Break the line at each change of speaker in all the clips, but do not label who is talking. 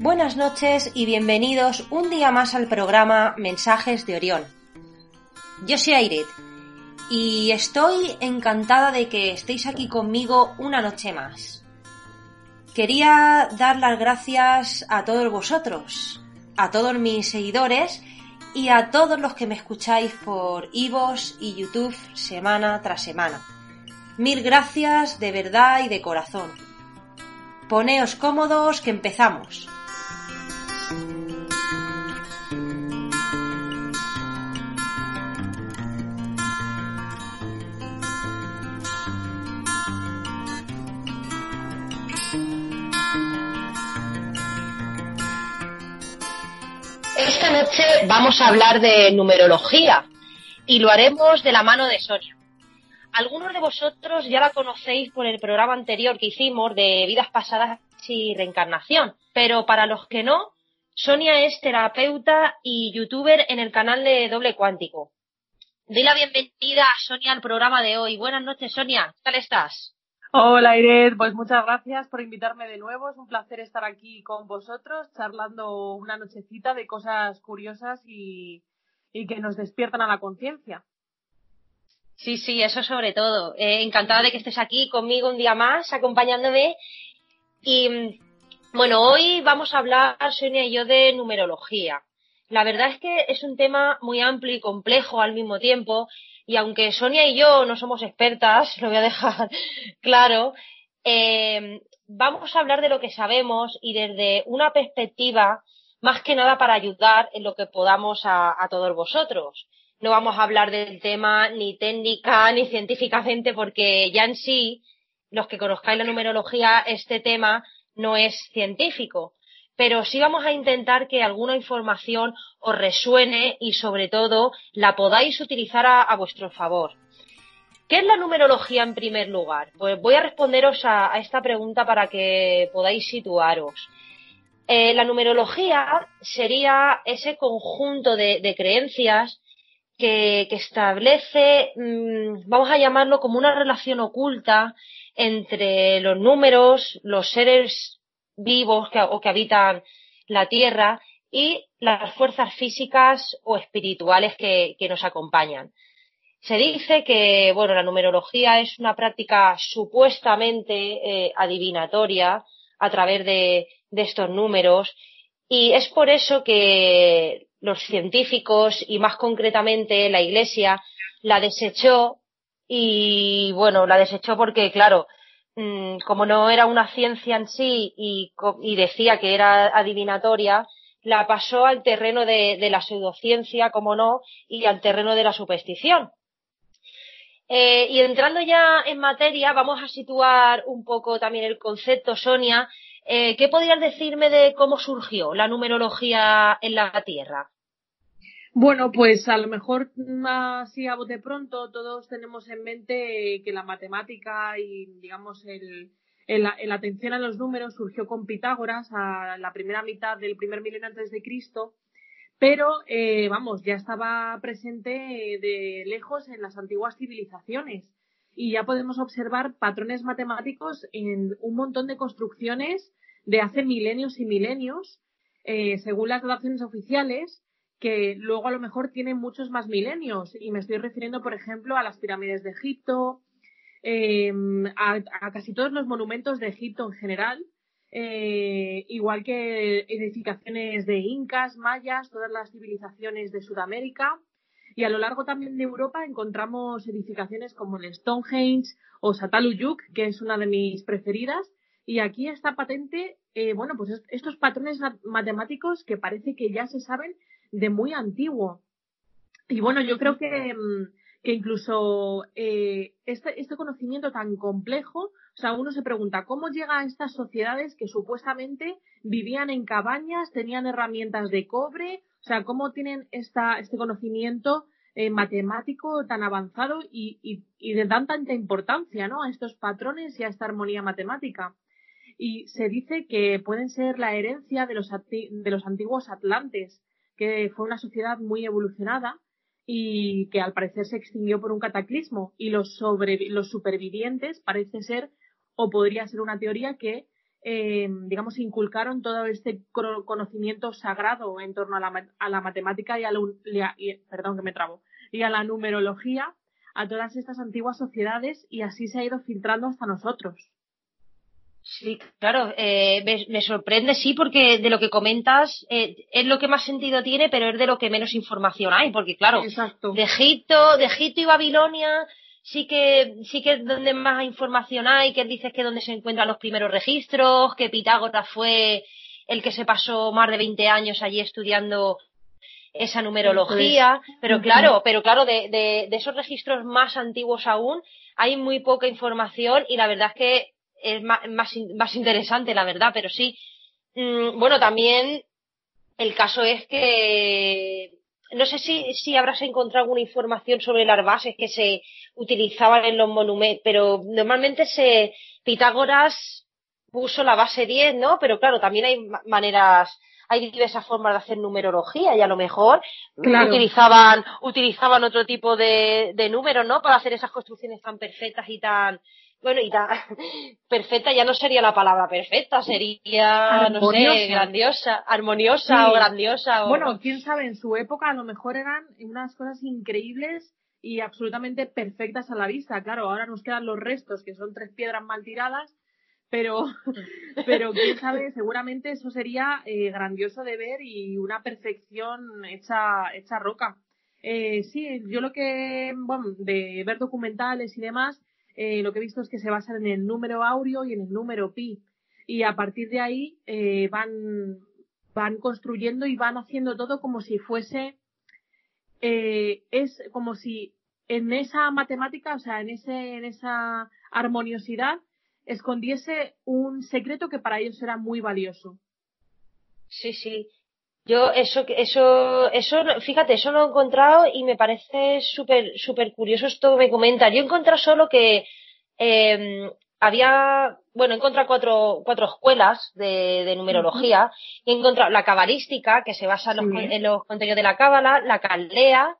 Buenas noches y bienvenidos un día más al programa Mensajes de Orión. Yo soy Airet y estoy encantada de que estéis aquí conmigo una noche más. Quería dar las gracias a todos vosotros, a todos mis seguidores y a todos los que me escucháis por Ivos y YouTube semana tras semana. Mil gracias de verdad y de corazón. Poneos cómodos que empezamos.
Esta noche vamos a hablar de numerología y lo haremos de la mano de Sonia. Algunos de vosotros ya la conocéis por el programa anterior que hicimos de vidas pasadas y reencarnación, pero para los que no, Sonia es terapeuta y youtuber en el canal de Doble Cuántico. Doy la bienvenida a Sonia al programa de hoy. Buenas noches, Sonia. ¿Qué tal estás?
Hola, Iret. Pues muchas gracias por invitarme de nuevo. Es un placer estar aquí con vosotros, charlando una nochecita de cosas curiosas y, y que nos despiertan a la conciencia.
Sí, sí, eso sobre todo. Eh, encantada de que estés aquí conmigo un día más, acompañándome. Y bueno, hoy vamos a hablar, Sonia y yo, de numerología. La verdad es que es un tema muy amplio y complejo al mismo tiempo. Y aunque Sonia y yo no somos expertas, lo voy a dejar claro, eh, vamos a hablar de lo que sabemos y desde una perspectiva más que nada para ayudar en lo que podamos a, a todos vosotros no vamos a hablar del tema ni técnica ni científicamente porque ya en sí, los que conozcáis la numerología, este tema no es científico. Pero sí vamos a intentar que alguna información os resuene y sobre todo la podáis utilizar a, vuestro favor. ¿Qué es la numerología en primer lugar? Pues voy a responderos a, esta pregunta para que podáis situaros. Eh, la numerología sería ese conjunto de creencias que, establece, mm, vamos a llamarlo como una relación oculta entre los números, los seres vivos que, o que habitan la Tierra y las fuerzas físicas o espirituales que, nos acompañan. Se dice que, bueno, la numerología es una práctica supuestamente eh, adivinatoria a través de, de estos números y es por eso que los científicos y más concretamente la Iglesia la desechó y bueno, la desechó porque claro, mm, como no era una ciencia en sí y, decía que era adivinatoria, la pasó al terreno de, la pseudociencia, como no, y al terreno de la superstición. Eh, y entrando ya en materia, vamos a situar un poco también el concepto, Sonia, eh, ¿Qué podrías decirme de cómo surgió la numerología en la Tierra?
Bueno, pues a lo mejor así a bote pronto todos tenemos en mente que la matemática y digamos el, la atención a los números surgió con Pitágoras a la primera mitad del primer milenio antes de Cristo, pero eh, vamos, ya estaba presente de lejos en las antiguas civilizaciones. Y ya podemos observar patrones matemáticos en un montón de construcciones de hace milenios y milenios, eh, según las dataciones oficiales, que luego a lo mejor tienen muchos más milenios. Y me estoy refiriendo, por ejemplo, a las pirámides de Egipto, em, a, casi todos los monumentos de Egipto en general, eh, igual que edificaciones de incas, mayas, todas las civilizaciones de Sudamérica. Y a lo largo también de Europa encontramos edificaciones como el Stonehenge o Sataluyuk, que es una de mis preferidas, y aquí está patente, eh, bueno, pues estos patrones matemáticos que parece que ya se saben de muy antiguo. Y bueno, yo creo que, mm, que incluso eh, este, este conocimiento tan complejo, o sea, uno se pregunta cómo llega a estas sociedades que supuestamente vivían en cabañas, tenían herramientas de cobre, o sea, cómo tienen esta, este conocimiento eh, matemático tan avanzado y, y, y de dan tanta importancia ¿no? a estos patrones y a esta armonía matemática y se dice que pueden ser la herencia de los, de los antiguos atlantes, que fue una sociedad muy evolucionada y que al parecer se extinguió por un cataclismo y los, sobre, los supervivientes parece ser o podría ser una teoría que eh, digamos, inculcaron todo este conocimiento sagrado en torno a la, a la matemática y a, la, perdón que me trabo, y a la numerología a todas estas antiguas sociedades y así se ha ido filtrando hasta nosotros.
Sí, claro, eh, me, sorprende, sí, porque de lo que comentas eh, es lo que más sentido tiene, pero es de lo que menos información hay, porque claro, de Egipto, de Egipto y Babilonia sí que sí que es donde más información hay, que dices que es donde se encuentran los primeros registros, que Pitágoras fue el que se pasó más de 20 años allí estudiando esa numerología, pero claro, pero claro, de, de, de, esos registros más antiguos aún hay muy poca información y la verdad es que es más, más, interesante, la verdad, pero sí. Mm, bueno, también el caso es que no sé si, si habrás encontrado alguna información sobre las bases que se utilizaban en los monumentos, pero normalmente se Pitágoras puso la base 10, ¿no? Pero claro, también hay maneras, hay diversas formas de hacer numerología y a lo mejor utilizaban, utilizaban otro tipo de, de números, ¿no? Para hacer esas construcciones tan perfectas y tan, bueno, y tan perfecta ya no sería la palabra perfecta, sería, no sé, grandiosa, armoniosa o grandiosa. O...
Bueno, quién sabe, en su época a lo mejor eran unas cosas increíbles y absolutamente perfectas a la vista. Claro, ahora nos quedan los restos, que son tres piedras mal tiradas, pero, pero quién sabe, seguramente eso sería eh, grandioso de ver y una perfección hecha, hecha roca. Eh, sí, yo lo que, bueno, de ver documentales y demás, eh, lo que he visto es que se basan en el número áureo y en el número pi. Y a partir de ahí eh, van, van construyendo y van haciendo todo como si fuese, eh, es como si en esa matemática, o sea, en, ese, en esa armoniosidad, escondiese un secreto que para ellos era muy valioso.
Sí, sí. Yo eso, eso, eso, fíjate, eso lo he encontrado y me parece súper, súper curioso esto que me comentas. Yo he encontrado solo que eh, había, bueno, he encontrado cuatro, cuatro escuelas de, de numerología. He encontrado la cabalística, que se basa en los, contenidos de la cábala, la caldea,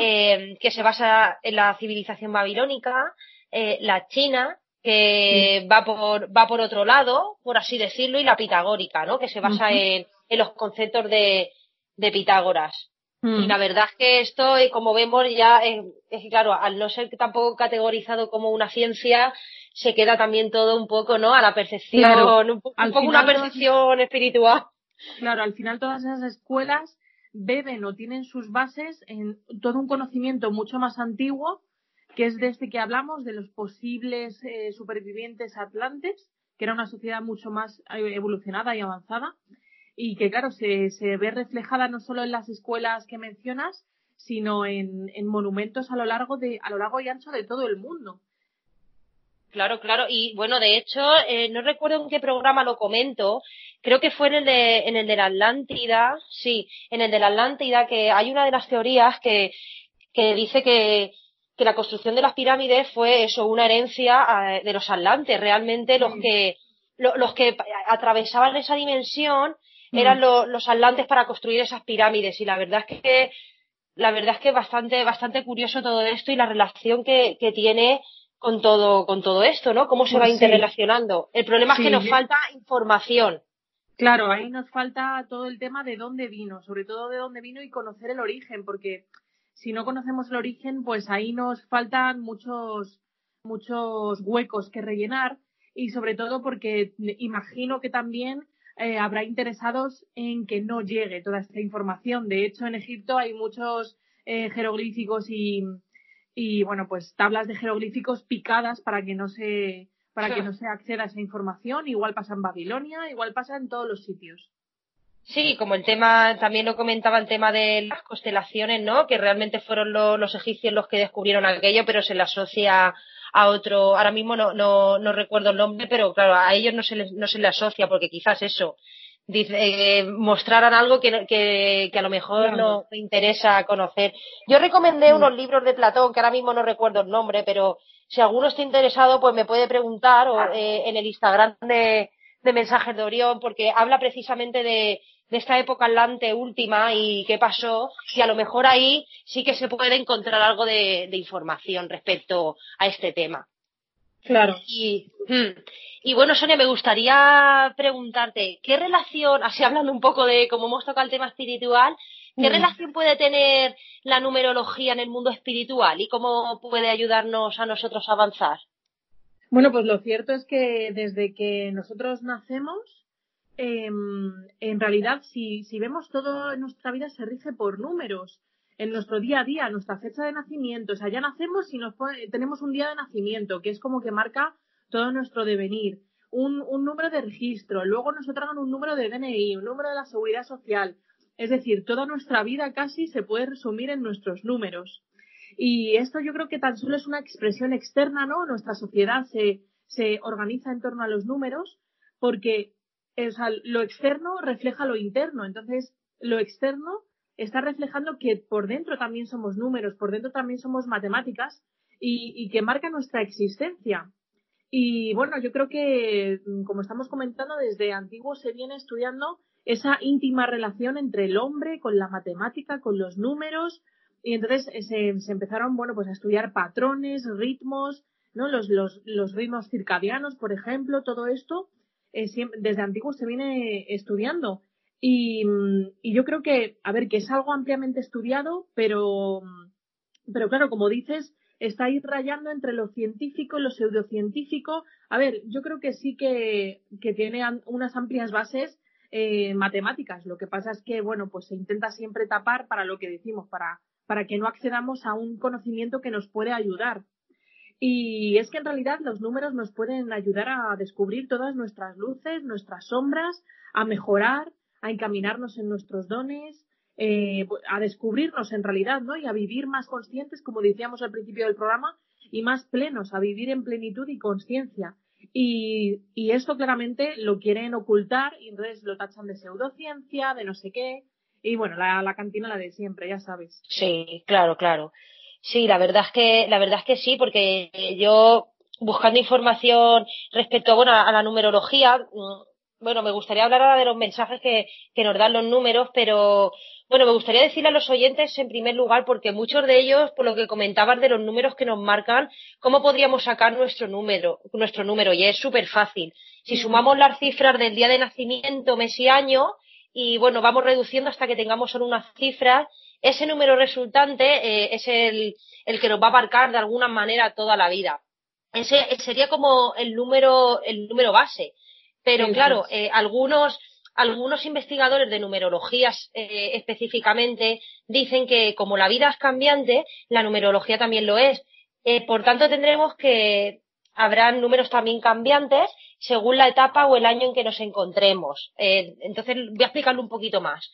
eh, que se basa en la civilización babilónica, eh, la china, que va por, va por otro lado, por así decirlo, y la pitagórica, ¿no? Que se basa en en los conceptos de, de Pitágoras. Y mm. la verdad es que esto, eh, como vemos, ya es, claro, al no ser tampoco categorizado como una ciencia, se queda también todo un poco, ¿no? A la percepción, un, poco una percepción espiritual.
Claro, al final todas esas escuelas beben o tienen sus bases en todo un conocimiento mucho más antiguo, que es de este que hablamos, de los posibles eh, supervivientes atlantes, que era una sociedad mucho más eh, evolucionada y avanzada, y que claro, se, se ve reflejada no solo en las escuelas que mencionas, sino en, en monumentos a lo largo de, a lo largo y ancho de todo el mundo.
Claro, claro. Y bueno, de hecho, eh, no recuerdo en qué programa lo comento. Creo que fue en el de, en el de la Atlántida. Sí, en el de la Atlántida, que hay una de las teorías que, que dice que, que la construcción de las pirámides fue eso, una herencia eh, de los atlantes. Realmente los que, los que atravesaban esa dimensión eran mm. los atlantes para construir esas pirámides y la verdad es que la verdad es que es bastante bastante curioso todo esto y la relación que, que tiene con todo con todo esto, ¿no? Cómo se va pues interrelacionando. El problema es que nos falta información.
Claro, ahí nos falta todo el tema de dónde vino, sobre todo de dónde vino y conocer el origen, porque si no conocemos el origen, pues ahí nos faltan muchos muchos huecos que rellenar y sobre todo porque imagino que también eh, habrá interesados en que no llegue toda esta información. De hecho, en Egipto hay muchos eh, jeroglíficos y, y, bueno, pues tablas de jeroglíficos picadas para que no se para que no se acceda a esa información. Igual pasa en Babilonia, igual pasa en todos los sitios.
Sí, como el tema, también lo comentaba el tema de las constelaciones, ¿no? Que realmente fueron los egipcios los que descubrieron aquello, pero se le asocia a otro, ahora mismo no, no, no recuerdo el nombre, pero claro, a ellos no se les, no se le asocia porque quizás eso, dice, eh, mostraran algo que, que, que, a lo mejor no me interesa conocer. Yo recomendé unos libros de Platón, que ahora mismo no recuerdo el nombre, pero si alguno está interesado, pues me puede preguntar o, eh, en el Instagram de, de Mensajes de Orión, porque habla precisamente de, de esta época atlante última y qué pasó, y a lo mejor ahí sí que se puede encontrar algo de, información respecto a este tema.
Claro.
Y, hmm, y bueno, Sonia, me gustaría preguntarte, ¿qué relación, así hablando un poco de cómo hemos tocado el tema espiritual, qué mm. relación puede tener la numerología en el mundo espiritual y cómo puede ayudarnos a nosotros a avanzar?
Bueno, pues lo cierto es que desde que nosotros nacemos, em, en realidad, si, si vemos todo en nuestra vida, se rige por números en nuestro día a día, nuestra fecha de nacimiento. O sea, ya nacemos y nos tenemos un día de nacimiento, que es como que marca todo nuestro devenir, un, un número de registro, luego nos otorgan un número de DNI, un número de la seguridad social. Es decir, toda nuestra vida casi se puede resumir en nuestros números. Y esto yo creo que tan solo es una expresión externa, ¿no? Nuestra sociedad se, se organiza en torno a los números porque o lo externo refleja lo interno. Entonces, lo externo está reflejando que por dentro también somos números, por dentro también somos matemáticas y, y que marca nuestra existencia. Y bueno, yo creo que, mm, como estamos comentando, desde antiguo se viene estudiando esa íntima relación entre el hombre con la matemática, con los números, y entonces eh, se, se empezaron, bueno, pues a estudiar patrones, ritmos, ¿no? Los, los, los ritmos circadianos, por ejemplo, todo esto, eh, desde antiguo se viene estudiando. Y, yo creo que, a ver, que es algo ampliamente estudiado, pero, pero claro, como dices, está ahí rayando entre lo científico y lo pseudocientífico. A ver, yo creo que sí que, que tiene unas amplias bases eh, matemáticas. Lo que pasa es que, bueno, pues se intenta siempre tapar para lo que decimos, para, para que no accedamos a un conocimiento que nos puede ayudar. Y es que en realidad los números nos pueden ayudar a descubrir todas nuestras luces, nuestras sombras, a mejorar, a encaminarnos en nuestros dones, eh, a descubrirnos en realidad, ¿no? Y a vivir más conscientes, como decíamos al principio del programa, y más plenos, a vivir en plenitud y conciencia. Y, y esto claramente lo quieren ocultar y entonces lo tachan de pseudociencia, de no sé qué. Y bueno, la, la cantina la de siempre, ya sabes.
Sí, claro, claro. Sí, la verdad es que, la verdad es que sí, porque yo buscando información respecto bueno, a la numerología, mm, bueno, me gustaría hablar ahora de los mensajes que, que nos dan los números, pero bueno, me gustaría decirle a los oyentes en primer lugar, porque muchos de ellos, por lo que comentaban de los números que nos marcan, ¿cómo podríamos sacar nuestro número? Nuestro número, y es súper fácil. Si sumamos las cifras del día de nacimiento, mes y año, y bueno, vamos reduciendo hasta que tengamos solo unas cifras, ese número resultante eh, es el, el que nos va a marcar de alguna manera toda la vida. Ese sería como el número, el número base. Pero claro, eh, algunos, algunos investigadores de numerologías eh, específicamente dicen que como la vida es cambiante, la numerología también lo es. Eh, por tanto, tendremos que habrán números también cambiantes según la etapa o el año en que nos encontremos. entonces, voy a explicarlo un poquito más.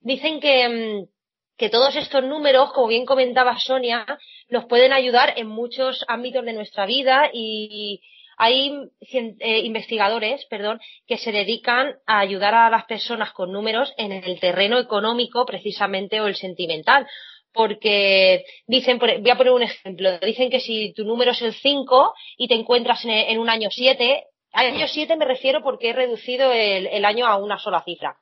Dicen que, mm, que todos estos números, como bien comentaba Sonia, nos pueden ayudar en muchos ámbitos de nuestra vida y, hay eh, investigadores, perdón, que se dedican a ayudar a las personas con números en el terreno económico, precisamente, o el sentimental. Porque dicen, voy a poner un ejemplo, dicen que si tu número es el 5 y te encuentras en, un año 7, año 7 me refiero porque he reducido el, año a una sola cifra.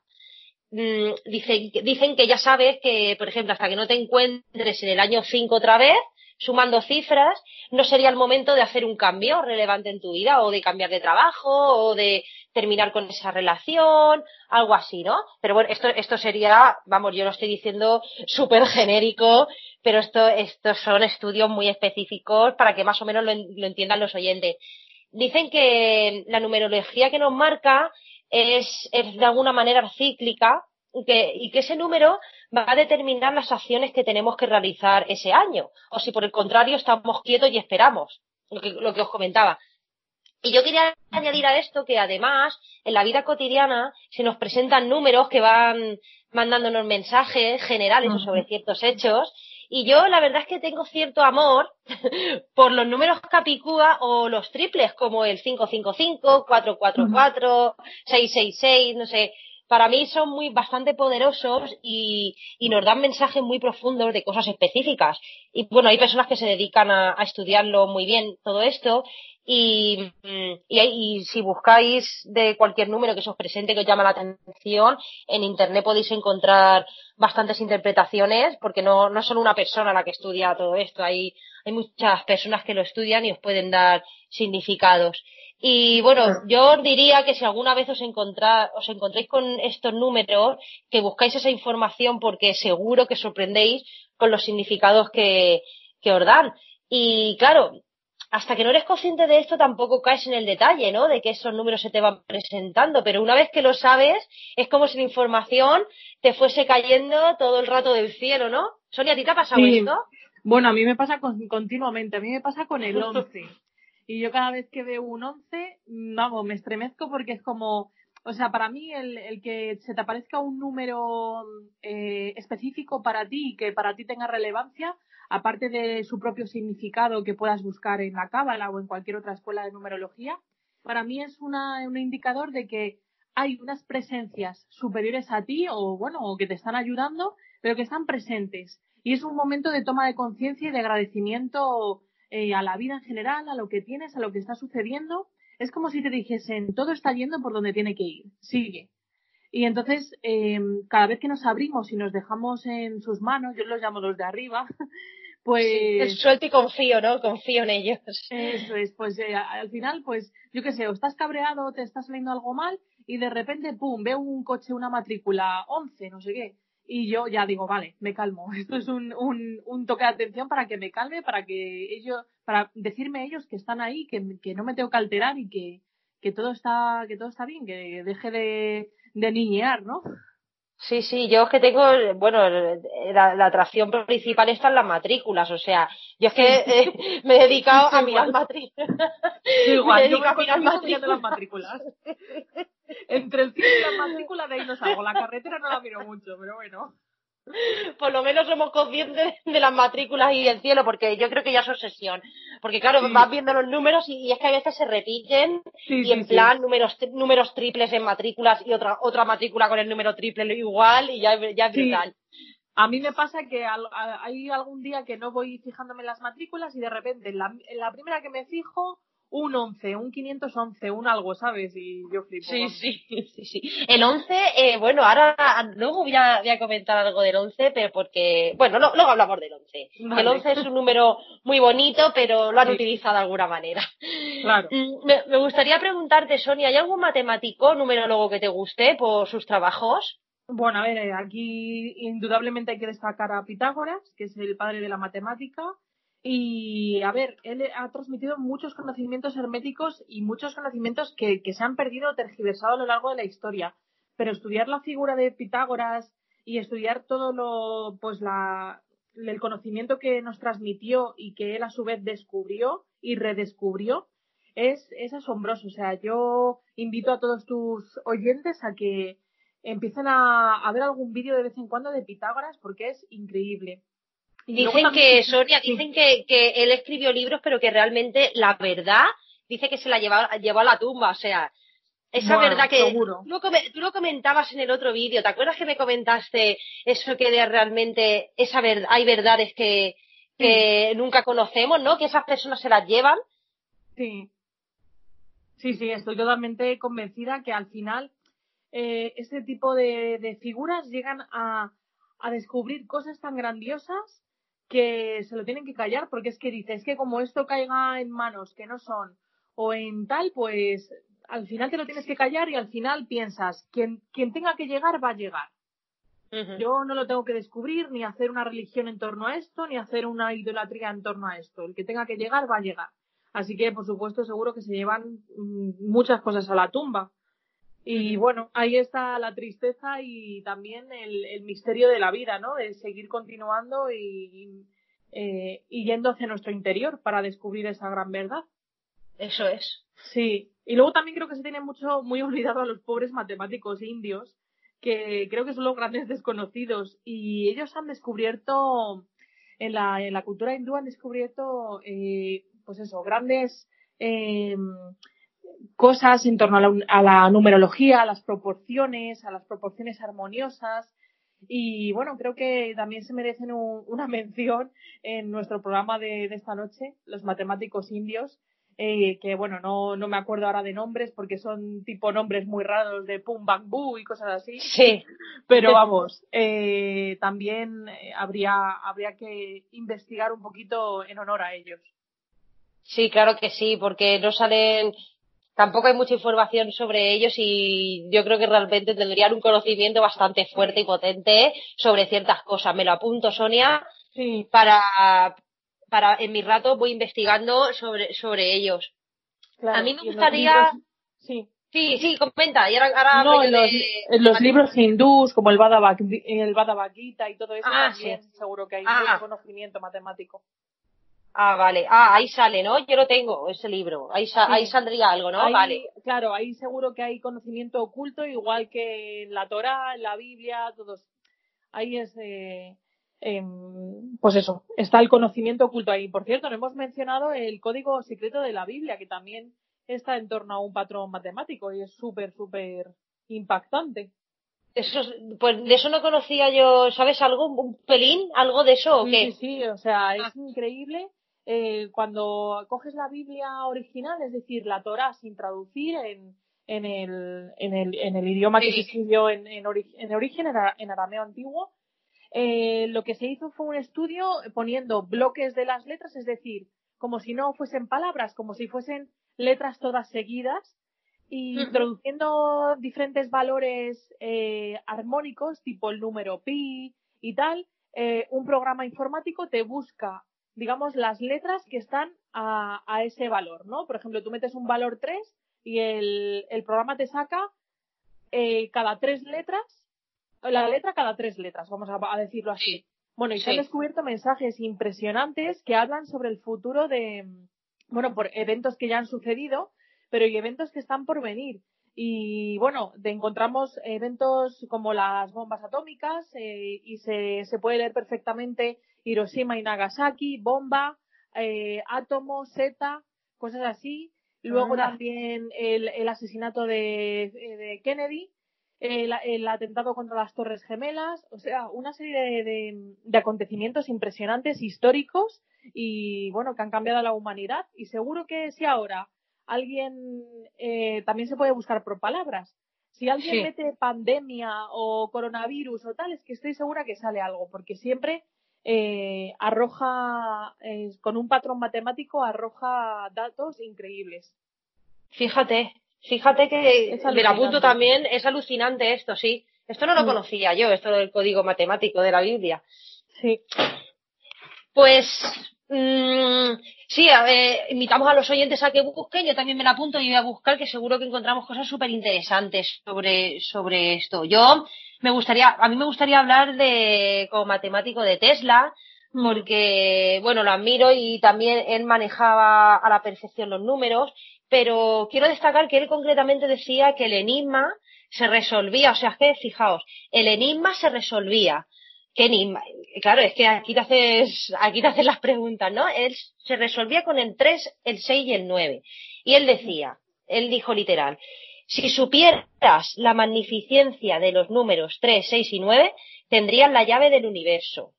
Mm, dicen, dicen que ya sabes que, por ejemplo, hasta que no te encuentres en el año 5 otra vez, sumando cifras, no sería el momento de hacer un cambio relevante en tu vida o de cambiar de trabajo o de terminar con esa relación, algo así, ¿no? Pero bueno, esto, esto sería, vamos, yo lo estoy diciendo súper genérico, pero esto, estos son estudios muy específicos para que más o menos lo, lo entiendan los oyentes. Dicen que la numerología que nos marca es, es de alguna manera cíclica que, y que ese número va a determinar las acciones que tenemos que realizar ese año. O si por el contrario estamos quietos y esperamos, lo que, lo que os comentaba. Y yo quería añadir a esto que además en la vida cotidiana se nos presentan números que van mandándonos mensajes generales sobre ciertos hechos. Y yo la verdad es que tengo cierto amor por los números capicúa o los triples como el 555, 444, 666, no sé, para mí son muy bastante poderosos y, nos dan mensajes muy profundos de cosas específicas. Y bueno, hay personas que se dedican a, estudiarlo muy bien todo esto y, y, si buscáis de cualquier número que se os presente que os llama la atención, en internet podéis encontrar bastantes interpretaciones, porque no, no es solo una persona la que estudia todo esto, hay, hay muchas personas que lo estudian y os pueden dar significados. Y bueno, yo os diría que si alguna vez os, os encontréis con estos números, que buscáis esa información porque seguro que sorprendéis con los significados que, que os dan. Y claro, hasta que no eres consciente de esto tampoco caes en el detalle, ¿no? De que esos números se te van presentando, pero una vez que lo sabes, es como si la información te fuese cayendo todo el rato del cielo, ¿no? Sonia, ¿a ti te ha pasado esto?
Bueno, a mí me pasa continuamente, a mí me pasa con el 11. Y yo cada vez que veo un 11, vamos, me estremezco porque es como, o sea, para mí el, el que se te aparezca un número eh, específico para ti y que para ti tenga relevancia, aparte de su propio significado que puedas buscar en la Cábala o en cualquier otra escuela de numerología, para mí es una, un indicador de que hay unas presencias superiores a ti o bueno, o que te están ayudando, pero que están presentes. Y es un momento de toma de conciencia y de agradecimiento eh, a la vida en general, a lo que tienes, a lo que está sucediendo. Es como si te dijesen, todo está yendo por donde tiene que ir, sigue. Y entonces, eh, cada vez que nos abrimos y nos dejamos en sus manos, yo los llamo los de arriba, pues...
suelto y confío, ¿no? Confío en ellos.
Eso es, pues eh, al final, pues, yo qué sé, o estás cabreado, te está saliendo algo mal y de repente, pum, veo un coche, una matrícula 11, no sé qué y yo ya digo, vale, me calmo. Esto es un, un, un, toque de atención para que me calme, para que ellos, para decirme ellos que están ahí, que, que no me tengo que alterar y que, que todo está, que todo está bien, que deje de, de niñear, ¿no?
Sí, sí, yo es que tengo, bueno, la, atracción principal está en las matrículas, o sea, yo es que eh, me he dedicado a mirar matrículas.
igual, yo me a mirar las matrículas. Entre el cine y la matrícula de ahí no salgo, la carretera no la miro mucho, pero bueno.
Por lo menos somos conscientes de las matrículas y el cielo, porque yo creo que ya es obsesión. Porque claro, vas viendo los números y, es que a veces se repiten y en plan números números triples en matrículas y otra otra matrícula con el número triple igual y ya, ya es brutal.
A mí me pasa que hay algún día que no voy fijándome en las matrículas y de repente en la primera que me fijo un 11, un 511, un algo, ¿sabes? Y yo flipo.
Sí, sí, sí, sí. El 11, eh, bueno, ahora luego voy a, voy a, comentar algo del 11, pero porque, bueno, luego hablamos del 11. El 11 es un número muy bonito, pero lo han utilizado de alguna manera.
Claro.
Mm, me, me, gustaría preguntarte, Sonia, ¿hay algún matemático, numerólogo que te guste por sus trabajos?
Bueno, a ver, eh, aquí indudablemente hay que destacar a Pitágoras, que es el padre de la matemática. Y, a ver, él ha transmitido muchos conocimientos herméticos y muchos conocimientos que, se han perdido o tergiversado a lo largo de la historia. Pero estudiar la figura de Pitágoras y estudiar todo lo, pues la, el conocimiento que nos transmitió y que él a su vez descubrió y redescubrió, es, es asombroso. O sea, yo invito a todos tus oyentes a que empiecen a, a ver algún vídeo de vez en cuando de Pitágoras porque es increíble.
Dicen que, Sonia, dicen que, que, él escribió libros, pero que realmente la verdad dice que se la llevó, llevó a la tumba. O sea, esa verdad que tú lo, comentabas en el otro vídeo. ¿Te acuerdas que me comentaste eso que de realmente esa verdad, hay verdades que, que nunca conocemos, ¿no? Que esas personas se las llevan.
Sí. Sí, sí, estoy totalmente convencida que al final eh, este tipo de, de figuras llegan a, a descubrir cosas tan grandiosas que se lo tienen que callar porque es que dice, es que como esto caiga en manos que no son o en tal, pues al final te lo tienes que callar y al final piensas, quien, quien tenga que llegar va a llegar. Yo no lo tengo que descubrir, ni hacer una religión en torno a esto, ni hacer una idolatría en torno a esto. El que tenga que llegar va a llegar. Así que, por supuesto, seguro que se llevan mm, muchas cosas a la tumba. Y bueno, ahí está la tristeza y también el, misterio de la vida, ¿no? De seguir continuando y, eh, y yendo hacia nuestro interior para descubrir esa gran verdad.
Eso es.
Sí. Y luego también creo que se tiene mucho, muy olvidado a los pobres matemáticos indios, que creo que son los grandes desconocidos. Y ellos han descubierto, en la, en la cultura hindú han descubierto, eh, pues eso, grandes, eh, cosas en torno a la, numerología, a las proporciones, a las proporciones armoniosas. Y bueno, creo que también se merecen una mención en nuestro programa de, esta noche, los matemáticos indios, eh, que bueno, no, no me acuerdo ahora de nombres porque son tipo nombres muy raros de Pum Bang y cosas así.
Sí.
Pero vamos, eh, también eh, habría, habría que investigar un poquito en honor a ellos.
Sí, claro que sí, porque no salen, tampoco hay mucha información sobre ellos y yo creo que realmente tendrían un conocimiento bastante fuerte y potente sobre ciertas cosas. Me lo apunto, Sonia,
sí.
para, para en mi rato voy investigando sobre, sobre ellos. a mí me gustaría.
Sí.
Sí, sí, comenta. Y ahora,
no, en, los, libros hindús, como el Bhagavad, el Gita y todo eso,
ah,
también seguro que hay ah. mucho conocimiento matemático.
Ah, vale. Ah, ahí sale, ¿no? Yo lo tengo, ese libro. Ahí, ahí saldría algo, ¿no? vale.
Claro, ahí seguro que hay conocimiento oculto, igual que en la Torah, en la Biblia, todos. Ahí es. Eh, em, pues eso, está el conocimiento oculto ahí. Por cierto, no hemos mencionado el código secreto de la Biblia, que también está en torno a un patrón matemático y es súper, súper impactante.
Eso, pues de eso no conocía yo, ¿sabes algo? ¿Un pelín? ¿Algo de eso o qué?
Sí, sí, o sea, es ah. increíble eh, cuando coges la Biblia original, es decir, la Torah sin traducir en, en, el, en, el, en el idioma que se escribió en, en, origen, en, arameo antiguo, eh, lo que se hizo fue un estudio poniendo bloques de las letras, es decir, como si no fuesen palabras, como si fuesen letras todas seguidas, y introduciendo diferentes valores eh, armónicos, tipo el número pi y tal, eh, un programa informático te busca digamos, las letras que están a, a, ese valor, ¿no? Por ejemplo, tú metes un valor 3 y el, el programa te saca eh, cada tres letras, la letra cada tres letras, vamos a, decirlo así. Bueno, y se han descubierto mensajes impresionantes que hablan sobre el futuro de, bueno, por eventos que ya han sucedido, pero y eventos que están por venir. Y bueno, te encontramos eventos como las bombas atómicas eh, y se, se puede leer perfectamente Hiroshima y Nagasaki, bomba, eh, átomo, Z, cosas así. Luego también el, el asesinato de, de Kennedy, el, el, atentado contra las Torres Gemelas, o sea, una serie de, de, de, acontecimientos impresionantes, históricos y bueno, que han cambiado a la humanidad. Y seguro que si ahora alguien eh, también se puede buscar por palabras. Si alguien mete pandemia o coronavirus o tal, es que estoy segura que sale algo, porque siempre eh, arroja, eh, con un patrón matemático, arroja datos increíbles.
Fíjate, fíjate que me la apunto también, es alucinante esto, sí. Esto no lo mm. conocía yo, esto del código matemático de la Biblia.
Sí.
Pues mmm, sí, a invitamos a los oyentes a que busquen, yo también me la apunto y voy a buscar que seguro que encontramos cosas súper interesantes sobre, sobre esto. Yo me gustaría, a mí me gustaría hablar de, como matemático de Tesla, porque, bueno, lo admiro y también él manejaba a la perfección los números, pero quiero destacar que él concretamente decía que el enigma se resolvía, o sea, que fijaos, el enigma se resolvía. ¿Qué enigma? Claro, es que aquí te haces, aquí te haces las preguntas, ¿no? Él se resolvía con el 3, el 6 y el 9. Y él decía, él dijo literal, si supieras la magnificencia de los números 3, 6 y 9, tendrías la llave del universo.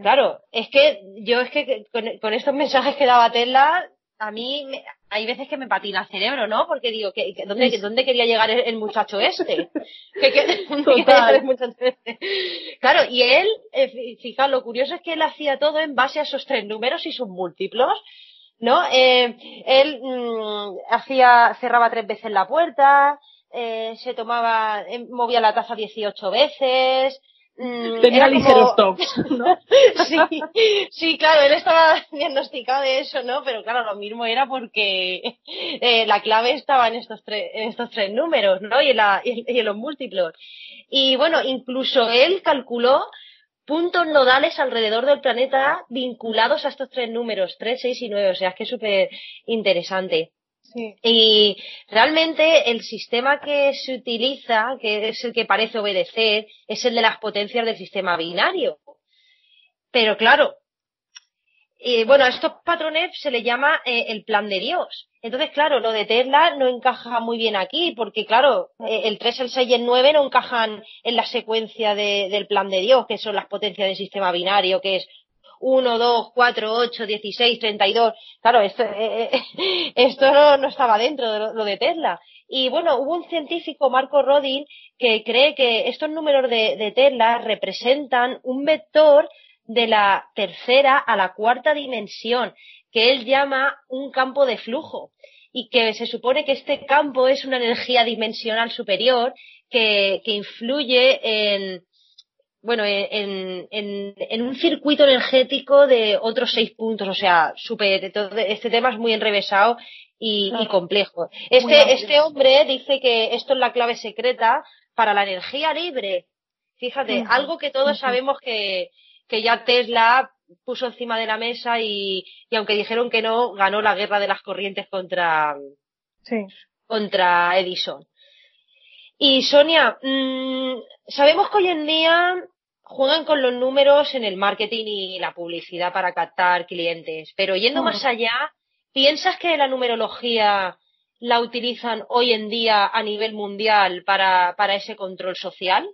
Claro, es que yo es que con, estos mensajes que daba Tesla, a mí hay veces que me patina el cerebro, ¿no? Porque digo, que, ¿dónde, ¿dónde, quería llegar el, muchacho este? claro, y él, eh, fijaos, lo curioso es que él hacía todo en base a esos tres números y sus múltiplos. ¿No? Eh, él mm, hacía, cerraba tres veces la puerta, eh, se tomaba, eh, movía la taza 18 veces.
Mm, Tenía ligeros ¿no?
sí, sí, claro, él estaba diagnosticado de eso, ¿no? Pero claro, lo mismo era porque eh, la clave estaba en estos, tres en estos tres números, ¿no? Y en, la, y en los múltiplos. Y bueno, incluso él calculó puntos nodales alrededor del planeta vinculados a estos tres números, 3, 6 y 9. O sea, es que es súper interesante. Y realmente el sistema que se utiliza, que es el que parece obedecer, es el de las potencias del sistema binario. Pero claro, Y bueno, a estos patrones se le llama eh, el plan de Dios. Entonces, claro, lo de Tesla no encaja muy bien aquí, porque claro, eh, el 3, el 6 y el 9 no encajan en la secuencia del plan de Dios, que son las potencias del sistema binario, que es 1, 2, 4, 8, 16, 32. Claro, esto, eh, esto no, estaba dentro de lo, de Tesla. Y bueno, hubo un científico, Marco Rodin, que cree que estos números de, de Tesla representan un vector de la tercera a la cuarta dimensión, que él llama un campo de flujo y que se supone que este campo es una energía dimensional superior que, que influye en, bueno, en, en, en, un circuito energético de otros seis puntos, o sea, super, este tema es muy enrevesado y, y complejo. Este, este hombre dice que esto es la clave secreta para la energía libre. Fíjate, algo que todos sabemos que, que ya Tesla puso encima de la mesa y, y, aunque dijeron que no, ganó la guerra de las corrientes contra,
sí.
contra Edison. Y Sonia, mmm, sabemos que hoy en día juegan con los números en el marketing y la publicidad para captar clientes, pero yendo más allá, ¿piensas que la numerología la utilizan hoy en día a nivel mundial para, para ese control social?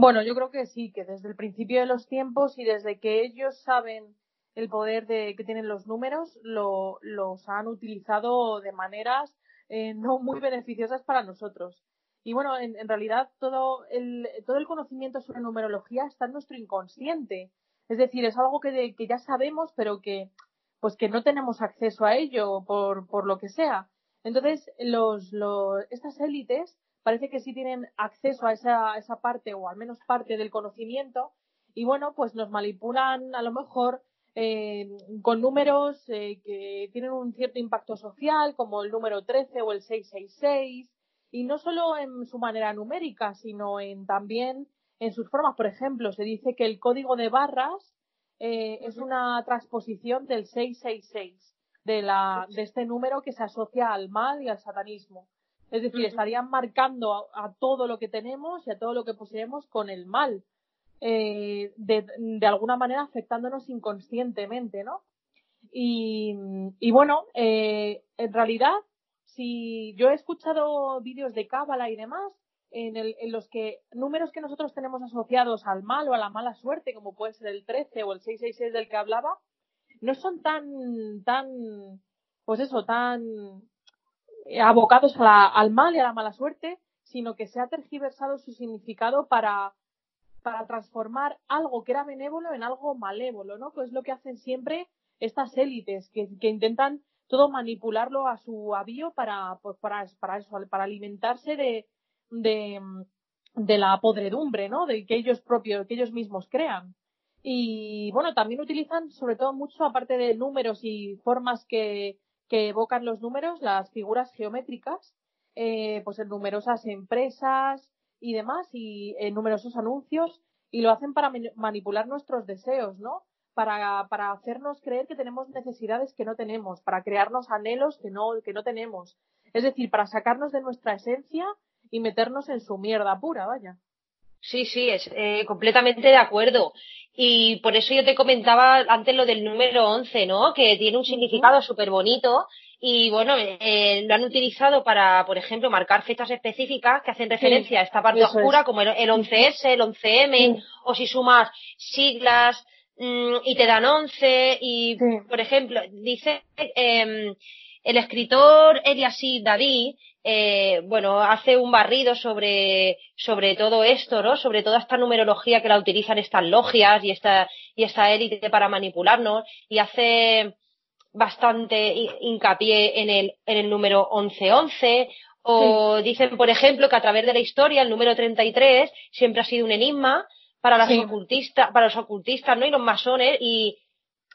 Bueno, yo creo que sí, que desde el principio de los tiempos y desde que ellos saben el poder de, que tienen los números, lo, los han utilizado de maneras eh, no muy beneficiosas para nosotros. Y bueno, en, en, realidad todo el, todo el conocimiento sobre numerología está en nuestro inconsciente. Es decir, es algo que, que ya sabemos, pero que, pues que no tenemos acceso a ello por, por lo que sea. Entonces, los, los, estas élites parece que sí tienen acceso a esa, esa parte o al menos parte del conocimiento y bueno, pues nos manipulan a lo mejor eh, con números eh, que tienen un cierto impacto social, como el número 13 o el 666, y no solo en su manera numérica, sino en también en sus formas. Por ejemplo, se dice que el código de barras eh, es una transposición del 666, de, la, de este número que se asocia al mal y al satanismo. Es decir, estarían marcando a, todo lo que tenemos y a todo lo que poseemos con el mal, eh, de, de, alguna manera afectándonos inconscientemente, ¿no? Y, y bueno, eh, en realidad, si yo he escuchado vídeos de Cábala y demás, en, el, en, los que números que nosotros tenemos asociados al mal o a la mala suerte, como puede ser el 13 o el 666 del que hablaba, no son tan, tan, pues eso, tan abocados a la, al mal y a la mala suerte, sino que se ha tergiversado su significado para, para transformar algo que era benévolo en algo malévolo, ¿no? Pues es lo que hacen siempre estas élites, que, que intentan todo manipularlo a su avío para, pues para, para eso, para alimentarse de, de, de la podredumbre, ¿no? De que ellos propios, que ellos mismos crean. Y bueno, también utilizan sobre todo mucho, aparte de números y formas que, que evocan los números, las figuras geométricas, eh, pues en numerosas empresas y demás, y en numerosos anuncios, y lo hacen para manipular nuestros deseos, ¿no? Para, para hacernos creer que tenemos necesidades que no tenemos, para crearnos anhelos que no, que no tenemos. Es decir, para sacarnos de nuestra esencia y meternos en su mierda pura, vaya.
Sí, sí, es eh, completamente de acuerdo. Y por eso yo te comentaba antes lo del número 11, ¿no? Que tiene un significado súper bonito y bueno, eh, lo han utilizado para, por ejemplo, marcar fechas específicas que hacen referencia a esta parte oscura, como el, 11S, el 11M, o si sumas siglas mmm, y te dan 11 y, por ejemplo, dice eh, el escritor Eliasí David eh, bueno, hace un barrido sobre, sobre todo esto, ¿no? Sobre toda esta numerología que la utilizan estas logias y esta, y esta élite para manipularnos y hace bastante hincapié en el, en el número 1111 o sí. dicen, por ejemplo, que a través de la historia el número 33 siempre ha sido un enigma para las sí. ocultistas, para los ocultistas, ¿no? Y los masones y,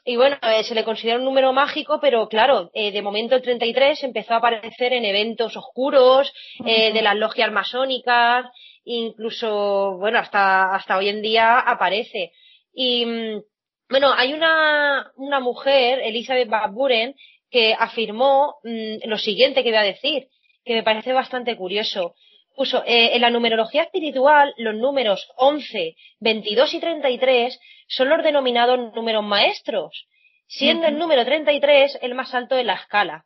y bueno, eh, se le considera un número mágico, pero claro, eh, de momento el 33 empezó a aparecer en eventos oscuros, eh, de las logias masónicas, incluso, bueno, hasta, hasta hoy en día aparece. Y, mm, bueno, hay una, una mujer, Elizabeth Baburen, que afirmó mmm, lo siguiente que voy a decir, que me parece bastante curioso. Puso, eh, en la numerología espiritual, los números 11, 22 y 33 son los denominados números maestros. siendo el número 33 el más alto de la escala.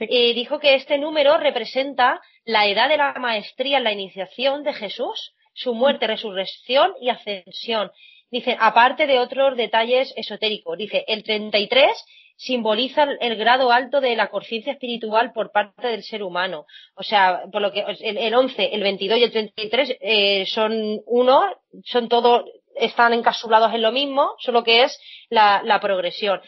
Y dijo que este número representa la edad de la maestría en la iniciación de Jesús, su muerte, resurrección y ascensión. Dice, aparte de otros detalles esotéricos. Dice, el 33 simboliza el grado alto de la conciencia espiritual por parte del ser humano. O sea, por lo que el, 11, el 22 y el 33 eh, son uno, son todos, están encapsulados en lo mismo, solo que es la, progresión.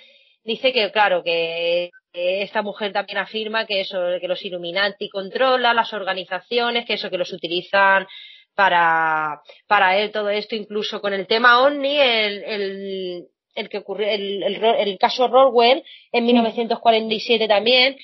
Dice que, claro, que esta mujer también afirma que eso, que los Illuminati controlan las organizaciones, que eso, que los utilizan para, para él todo esto, incluso con el tema OVNI, el, el, el que ocurrió, el, el, caso Rorwell en 1947 también,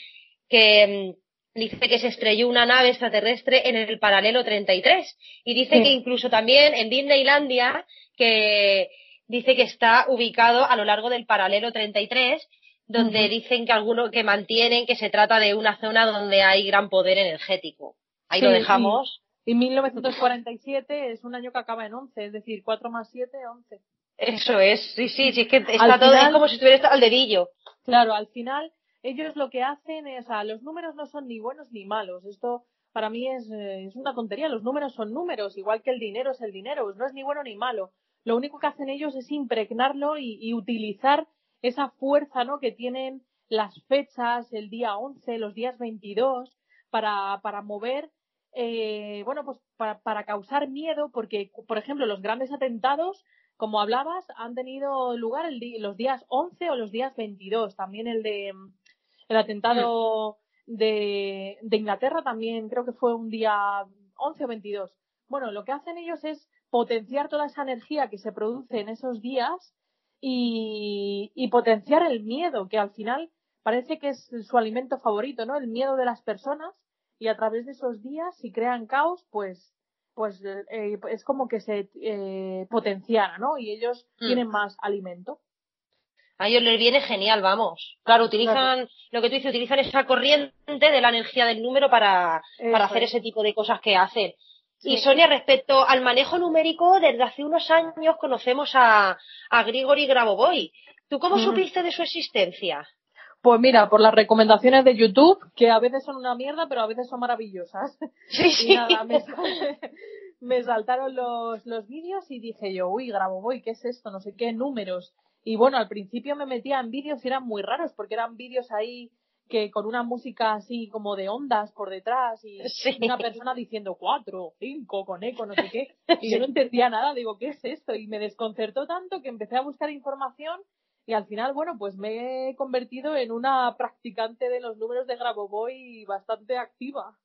que mm, dice que se estrelló una nave extraterrestre en el paralelo 33 y dice que incluso también en Disneylandia que dice que está ubicado a lo largo del paralelo 33 donde dicen que algunos que mantienen que se trata de una zona donde hay gran poder energético. Ahí lo dejamos.
Y, 1947 es un año que acaba en 11, es decir, 4 más 7, 11.
Eso es, sí, sí, sí, es que está todo es como si estuviera al dedillo.
Claro, al final ellos lo que hacen es, sea, los números no son ni buenos ni malos. Esto para mí es, eh, es una tontería. Los números son números, igual que el dinero es el dinero. no es ni bueno ni malo. Lo único que hacen ellos es impregnarlo y, y utilizar esa fuerza ¿no? que tienen las fechas, el día 11, los días 22, para, para mover, eh, bueno, pues para, para causar miedo, porque, por ejemplo, los grandes atentados, como hablabas, han tenido lugar el los días 11 o los días 22. También el de el atentado de, de Inglaterra también creo que fue un día 11 o 22. Bueno, lo que hacen ellos es potenciar toda esa energía que se produce en esos días y, potenciar el miedo, que al final parece que es su alimento favorito, ¿no? El miedo de las personas y a través de esos días, si crean caos, pues pues eh, es como que se eh, potenciara, ¿no? Y ellos mm. tienen más alimento.
A ellos les viene genial, vamos. Claro, utilizan lo que tú dices, utilizan esa corriente de la energía del número para, para hacer ese tipo de cosas que hacen. Y Sonia, respecto al manejo numérico, desde hace unos años conocemos a, a Grigori Grabovoi. ¿Tú cómo supiste de su existencia?
Pues mira, por las recomendaciones de YouTube, que a veces son una mierda, pero a veces son maravillosas.
Sí, sí. nada,
me, saltaron los, los vídeos y dije yo, uy, Grabovoi, ¿qué es esto? No sé qué, números. Y bueno, al principio me metía en vídeos y eran muy raros, porque eran vídeos ahí que con una música así como de ondas por detrás y una persona diciendo cuatro, cinco, con eco, no sé qué, y yo no entendía nada, digo, ¿qué es esto? Y me desconcertó tanto que empecé a buscar información y al final, bueno, pues me he convertido en una practicante de los números de Grabovoi bastante activa.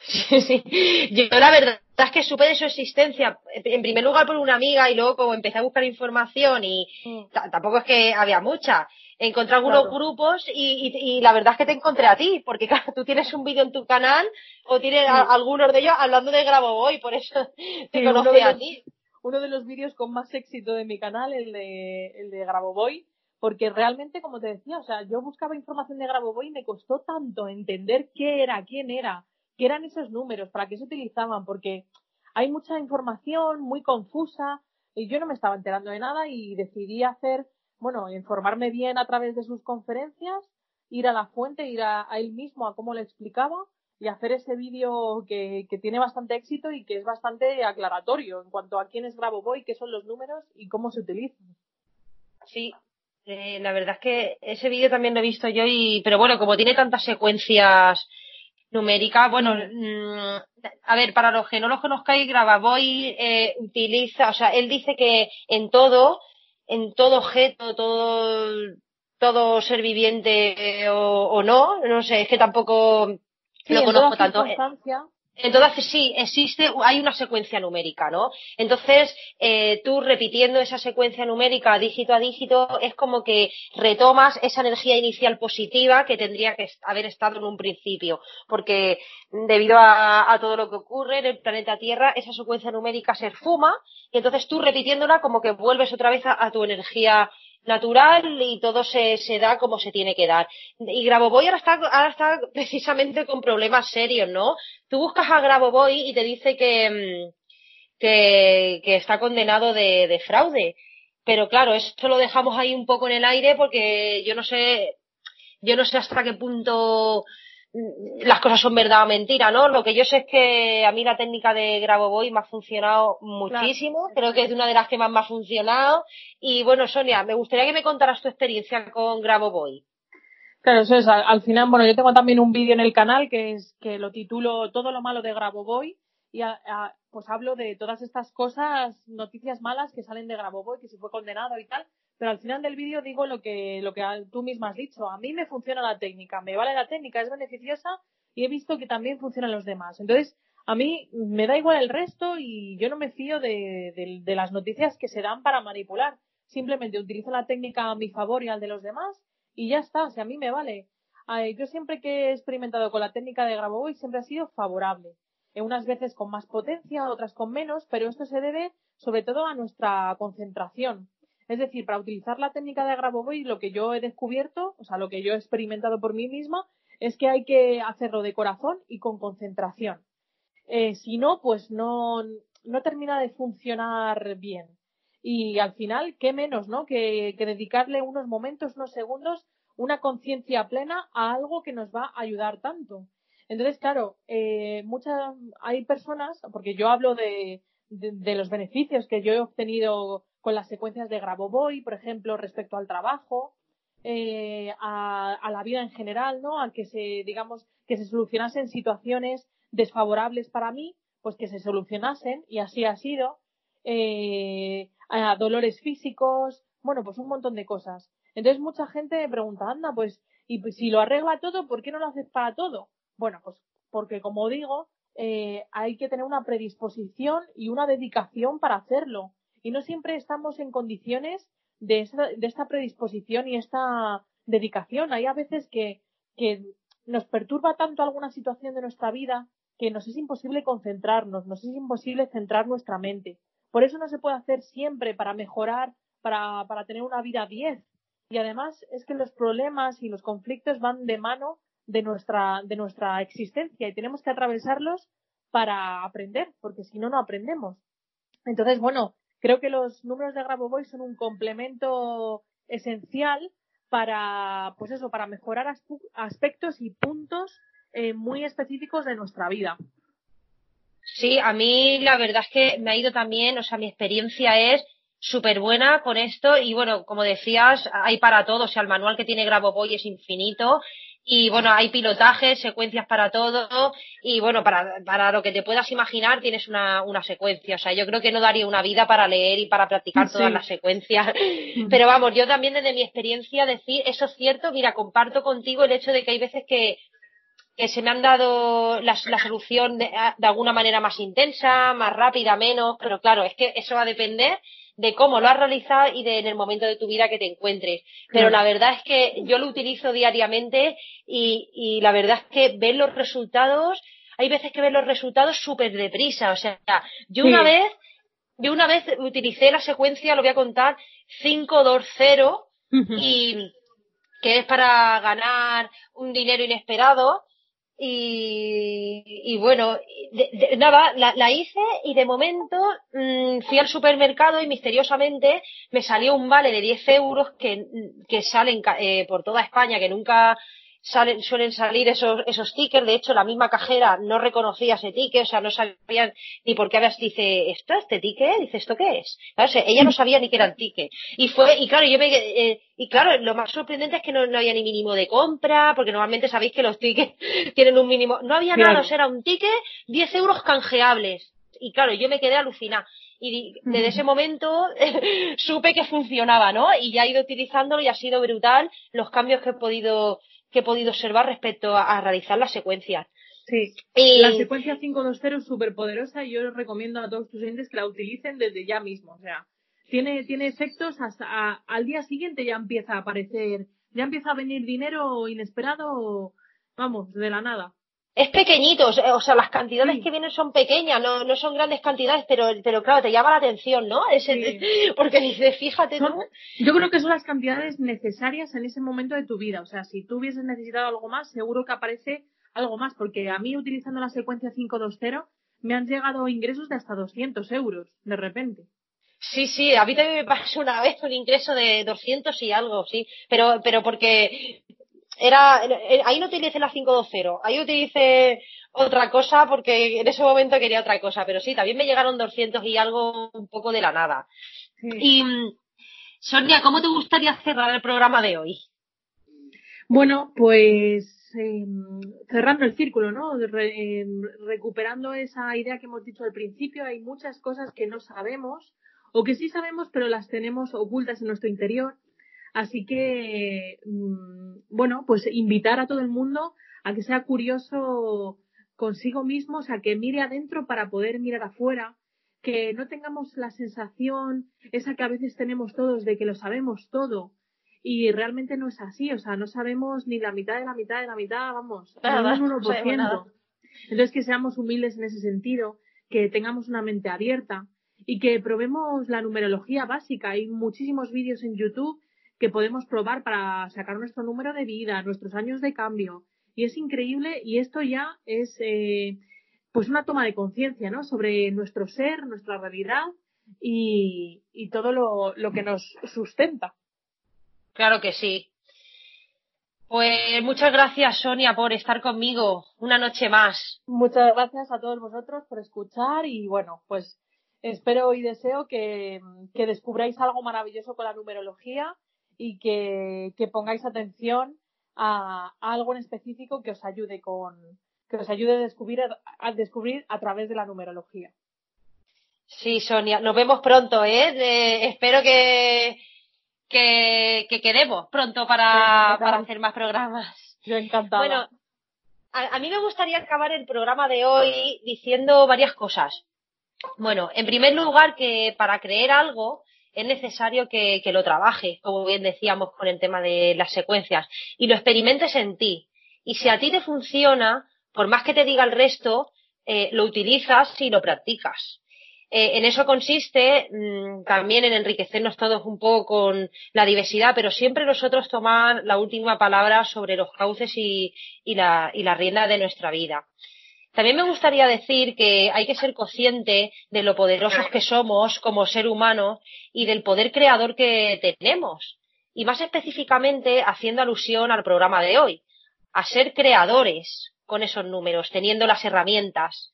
Sí, sí. Yo la verdad es que supe de su existencia, en primer lugar por una amiga y luego como empecé a buscar información y mm. tampoco es que había mucha. Encontré algunos grupos y, la verdad es que te encontré a ti, porque claro, tú tienes un vídeo en tu canal o tienes algunos de ellos hablando de Grabovoi, por eso te conocí a ti.
Uno de los vídeos con más éxito de mi canal, el de, el de Grabovoi, porque realmente, como te decía, o sea, yo buscaba información de Grabovoi y me costó tanto entender qué era, quién era, qué eran esos números, para qué se utilizaban, porque hay mucha información muy confusa y yo no me estaba enterando de nada y decidí hacer bueno, informarme bien a través de sus conferencias, ir a la fuente, ir a, él mismo a cómo le explicaba y hacer ese vídeo que, tiene bastante éxito y que es bastante aclaratorio en cuanto a quién es Grabovoi, qué son los números y cómo se utilizan.
Sí, eh, la verdad es que ese vídeo también lo he visto yo y, pero bueno, como tiene tantas secuencias numéricas, bueno, mm, a ver, para los que no lo conozcáis, Grabovoi eh, utiliza, o sea, él dice que en todo en todo objeto, todo, todo ser viviente o, o no, no sé, es que tampoco lo conozco tanto. Entonces sí, existe, hay una secuencia numérica, ¿no? Entonces, eh, tú repitiendo esa secuencia numérica dígito a dígito, es como que retomas esa energía inicial positiva que tendría que haber estado en un principio, porque debido a, todo lo que ocurre en el planeta Tierra, esa secuencia numérica se esfuma, y entonces tú repitiéndola como que vuelves otra vez a tu energía natural y todo se, se da como se tiene que dar. Y Grabovoi ahora está, ahora está precisamente con problemas serios, ¿no? Tú buscas a Grabovoi y te dice que, mm, que, que está condenado de, de fraude pero claro, eso lo dejamos ahí un poco en el aire porque yo no sé, yo no sé hasta qué punto las cosas son verdad o mentira, ¿no? Lo que yo sé es que a mí la técnica de Grabovoi me ha funcionado muchísimo, creo que es una de las que más me ha funcionado. Y bueno, Sonia, me gustaría que me contaras tu experiencia con Grabovoi.
Claro, eso es, al, final, bueno, yo tengo también un vídeo en el canal que es que lo titulo Todo lo malo de Grabovoi y pues hablo de todas estas cosas, noticias malas que salen de Grabovoi, que se fue condenado y tal, pero al final del vídeo digo lo que, lo que tú misma has dicho. A mí me funciona la técnica, me vale la técnica, es beneficiosa y he visto que también funcionan los demás. Entonces, a mí me da igual el resto y yo no me fío de, de las noticias que se dan para manipular. Simplemente utilizo la técnica a mi favor y al de los demás y ya está, sea, a mí me vale. Yo siempre que he experimentado con la técnica de Grabovoi siempre ha sido favorable unas veces con más potencia, otras con menos, pero esto se debe sobre todo a nuestra concentración. Es decir, para utilizar la técnica de Grabovoi, lo que yo he descubierto, o sea, lo que yo he experimentado por mí misma, es que hay que hacerlo de corazón y con concentración. Eh, si no, pues no, no termina de funcionar bien. Y al final, ¿qué menos, no? Que, dedicarle unos momentos, unos segundos, una conciencia plena a algo que nos va a ayudar tanto. Entonces, claro, eh, muchas, hay personas, porque yo hablo de, de, los beneficios que yo he obtenido con las secuencias de Grabovoi, por ejemplo, respecto al trabajo, eh, a, a, la vida en general, ¿no? A que se, digamos, que se solucionasen situaciones desfavorables para mí, pues que se solucionasen, y así ha sido, eh, a dolores físicos, bueno, pues un montón de cosas. Entonces mucha gente me pregunta, anda, pues, y pues, si lo arregla todo, ¿por qué no lo haces para todo? Bueno, pues porque como digo, eh, hay que tener una predisposición y una dedicación para hacerlo. Y no siempre estamos en condiciones de esta, de esta predisposición y esta dedicación. Hay a veces que, que nos perturba tanto alguna situación de nuestra vida que nos es imposible concentrarnos, nos es imposible centrar nuestra mente. Por eso no se puede hacer siempre para mejorar, para, para tener una vida 10. Y además es que los problemas y los conflictos van de mano de nuestra, de nuestra existencia y tenemos que atravesarlos para aprender, porque si no, no aprendemos. Entonces, bueno, creo que los números de Grabovoi son un complemento esencial para, pues eso, para mejorar aspectos y puntos eh, muy específicos de nuestra vida.
Sí, a mí la verdad es que me ha ido también, o sea, mi experiencia es súper buena con esto y bueno, como decías, hay para todo, o sea, el manual que tiene Grabovoi es infinito y bueno, hay pilotajes, secuencias para todo y bueno, para, para lo que te puedas imaginar tienes una, una secuencia. O sea, yo creo que no daría una vida para leer y para practicar todas las secuencias. Pero vamos, yo también desde mi experiencia decir, eso es cierto, mira, comparto contigo el hecho de que hay veces que, que se me han dado la, la solución de, de alguna manera más intensa, más rápida, menos, pero claro, es que eso va a depender de cómo lo has realizado y de en el momento de tu vida que te encuentres. Pero la verdad es que yo lo utilizo diariamente y, y la verdad es que ver los resultados, hay veces que ver los resultados súper deprisa. O sea, yo una vez, yo una vez utilicé la secuencia, lo voy a contar, 5-2-0 y que es para ganar un dinero inesperado y, y bueno, nada, la, la, hice y de momento mmm, fui al supermercado y misteriosamente me salió un vale de 10 euros que, que salen eh, por toda España, que nunca salen, suelen salir esos, esos tickets. De hecho, la misma cajera no reconocía ese ticket, o sea, no sabían ni por qué habías, dice, ¿esto este ticket? Dice, ¿esto qué es? ella no sabía ni qué era el ticket. Y fue, y claro, yo me, eh, y claro, lo más sorprendente es que no, no, había ni mínimo de compra, porque normalmente sabéis que los tickets tienen un mínimo. No había nada, o sea, era un ticket, 10 euros canjeables. Y claro, yo me quedé alucinada. Y desde ese momento supe que funcionaba, ¿no? Y ya he ido utilizándolo y ha sido brutal los cambios que he podido que he podido observar respecto a, realizar las secuencias.
Sí, la secuencia 520 es súper poderosa y yo recomiendo a todos tus clientes que la utilicen desde ya mismo. O sea, tiene, tiene efectos hasta al día siguiente ya empieza a aparecer, ya empieza a venir dinero inesperado, vamos, de la nada
es pequeñito, o sea, las cantidades que vienen son pequeñas, no, no son grandes cantidades, pero, pero claro, te llama la atención, ¿no? Porque dices, fíjate, ¿no?
Yo creo que son las cantidades necesarias en ese momento de tu vida. O sea, si tú hubieses necesitado algo más, seguro que aparece algo más, porque a mí utilizando la secuencia 520 me han llegado ingresos de hasta 200 euros de repente.
Sí, sí, a mí también me pasó una vez un ingreso de 200 y algo, sí, pero, pero porque era, ahí no utilicé la 520, ahí utilicé otra cosa porque en ese momento quería otra cosa, pero sí, también me llegaron 200 y algo un poco de la nada. Y Sonia, ¿cómo te gustaría cerrar el programa de hoy?
Bueno, pues em, cerrando el círculo, ¿no? Em, recuperando esa idea que hemos dicho al principio, hay muchas cosas que no sabemos o que sí sabemos pero las tenemos ocultas en nuestro interior. Así que, mm, bueno, pues invitar a todo el mundo a que sea curioso consigo mismo, o sea, que mire adentro para poder mirar afuera, que no tengamos la sensación esa que a veces tenemos todos de que lo sabemos todo y realmente no es así, o sea, no sabemos ni la mitad de la mitad de la mitad, vamos, nada, un 1%. Entonces que seamos humildes en ese sentido, que tengamos una mente abierta y que probemos la numerología básica. Hay muchísimos vídeos en YouTube que podemos probar para sacar nuestro número de vida, nuestros años de cambio. Y es increíble y esto ya es eh, pues una toma de conciencia ¿no? sobre nuestro ser, nuestra realidad y, y todo lo, lo que nos sustenta.
Claro que sí. Pues muchas gracias, Sonia, por estar conmigo una noche más.
Muchas gracias a todos vosotros por escuchar y bueno, pues espero y deseo que, que descubráis algo maravilloso con la numerología y que, que pongáis atención a, algo en específico que os ayude con que os ayude a descubrir a, descubrir a través de la numerología.
Sí, Sonia, nos vemos pronto, ¿eh? espero que, que, que, quedemos pronto para, para hacer más programas.
Yo encantada.
Bueno, a, a, mí me gustaría acabar el programa de hoy diciendo varias cosas. Bueno, en primer lugar, que para creer algo es necesario que, lo trabajes, como bien decíamos con el tema de las secuencias, y lo experimentes en ti. Y si a ti te funciona, por más que te diga el resto, eh, lo utilizas y lo practicas. Eh, en eso consiste mm, también en enriquecernos todos un poco con la diversidad, pero siempre nosotros tomar la última palabra sobre los cauces y, la, y la rienda de nuestra vida. También me gustaría decir que hay que ser consciente de lo poderosos que somos como ser humano y del poder creador que tenemos. Y más específicamente haciendo alusión al programa de hoy, a ser creadores con esos números, teniendo las herramientas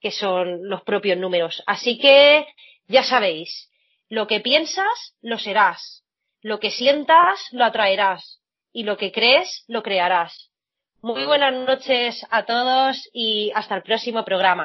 que son los propios números. Así que ya sabéis, lo que piensas, lo serás. Lo que sientas, lo atraerás. Y lo que crees, lo crearás. Muy buenas noches a todos y hasta el próximo programa.